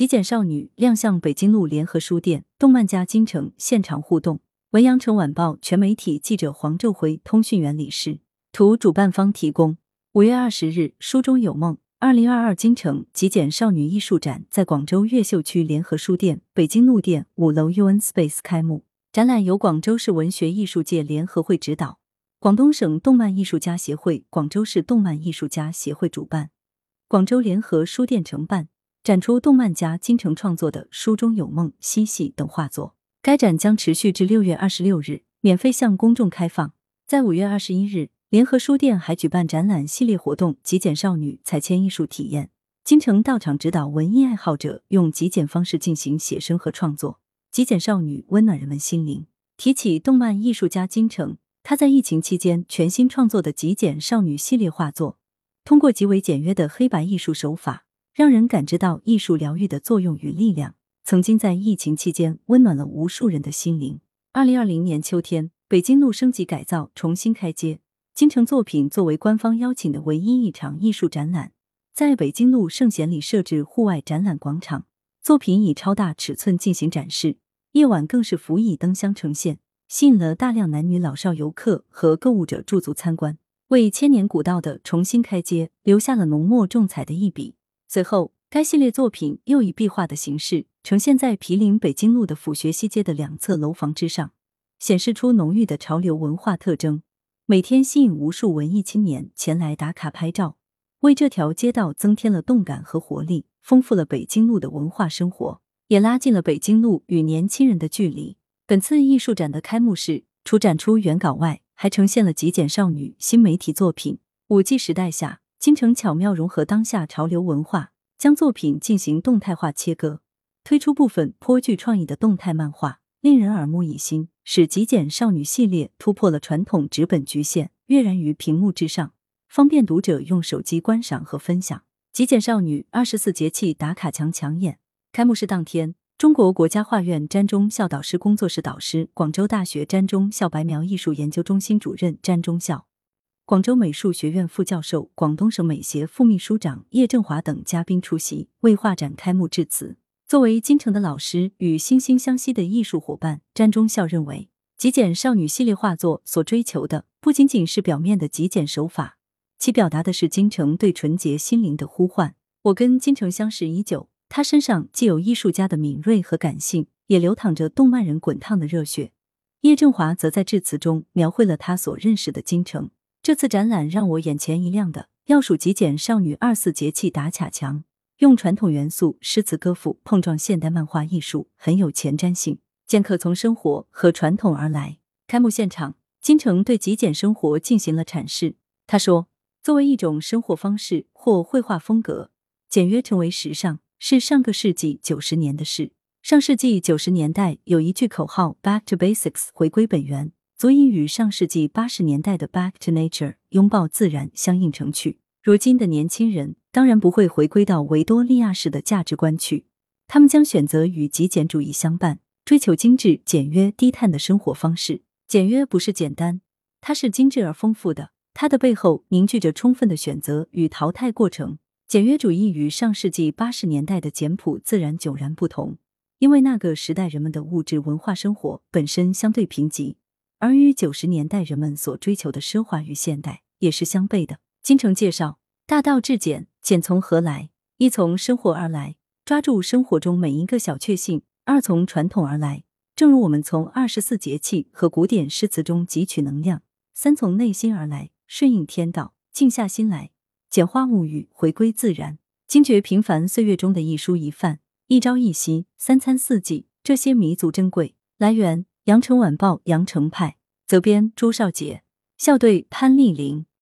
极简少女亮相北京路联合书店，动漫家金城现场互动。文阳城晚报全媒体记者黄昼辉，通讯员李氏。图主办方提供。五月二十日，书中有梦。二零二二京城极简少女艺术展在广州越秀区联合书店北京路店五楼 UN Space 开幕。展览由广州市文学艺术界联合会指导，广东省动漫艺术家协会、广州市动漫艺术家协会主办，广州联合书店承办。展出动漫家金城创作的《书中有梦》《嬉戏》等画作。该展将持续至六月二十六日，免费向公众开放。在五月二十一日，联合书店还举办展览系列活动“极简少女彩铅艺术体验”，金城到场指导文艺爱好者用极简方式进行写生和创作。极简少女温暖人们心灵。提起动漫艺术家金城，他在疫情期间全新创作的极简少女系列画作，通过极为简约的黑白艺术手法。让人感知到艺术疗愈的作用与力量，曾经在疫情期间温暖了无数人的心灵。二零二零年秋天，北京路升级改造重新开街，金城作品作为官方邀请的唯一一场艺术展览，在北京路圣贤里设置户外展览广场，作品以超大尺寸进行展示，夜晚更是辅以灯箱呈现，吸引了大量男女老少游客和购物者驻足参观，为千年古道的重新开街留下了浓墨重彩的一笔。随后，该系列作品又以壁画的形式呈现在毗邻北京路的府学西街的两侧楼房之上，显示出浓郁的潮流文化特征。每天吸引无数文艺青年前来打卡拍照，为这条街道增添了动感和活力，丰富了北京路的文化生活，也拉近了北京路与年轻人的距离。本次艺术展的开幕式，除展出原稿外，还呈现了极简少女新媒体作品。五 G 时代下。金城巧妙融合当下潮流文化，将作品进行动态化切割，推出部分颇具创意的动态漫画，令人耳目一新，使极简少女系列突破了传统纸本局限，跃然于屏幕之上，方便读者用手机观赏和分享。极简少女二十四节气打卡墙抢眼。开幕式当天，中国国家画院詹中校导师工作室导师、广州大学詹中校白描艺术研究中心主任詹中校。广州美术学院副教授、广东省美协副秘书长叶振华等嘉宾出席，为画展开幕致辞。作为京城的老师与惺惺相惜的艺术伙伴，詹忠孝认为，极简少女系列画作所追求的不仅仅是表面的极简手法，其表达的是京城对纯洁心灵的呼唤。我跟京城相识已久，他身上既有艺术家的敏锐和感性，也流淌着动漫人滚烫的热血。叶振华则在致辞中描绘了他所认识的京城。这次展览让我眼前一亮的，要数极简少女二四节气打卡墙，用传统元素诗词歌赋碰撞现代漫画艺术，很有前瞻性。剑客从生活和传统而来。开幕现场，金城对极简生活进行了阐释。他说：“作为一种生活方式或绘画风格，简约成为时尚，是上个世纪九十年的事。上世纪九十年代有一句口号：‘Back to Basics’，回归本源。”足以与上世纪八十年代的 Back to Nature 拥抱自然相映成趣。如今的年轻人当然不会回归到维多利亚式的价值观去，他们将选择与极简主义相伴，追求精致、简约、低碳的生活方式。简约不是简单，它是精致而丰富的，它的背后凝聚着充分的选择与淘汰过程。简约主义与上世纪八十年代的简朴自然迥然不同，因为那个时代人们的物质文化生活本身相对贫瘠。而与九十年代人们所追求的奢华与现代也是相悖的。金城介绍：大道至简，简从何来？一从生活而来，抓住生活中每一个小确幸；二从传统而来，正如我们从二十四节气和古典诗词中汲取能量；三从内心而来，顺应天道，静下心来，简化物欲，回归自然，惊觉平凡岁月中的一蔬一饭、一朝一夕、三餐四季，这些弥足珍贵。来源。羊城晚报羊城派责编朱少杰校对潘丽玲。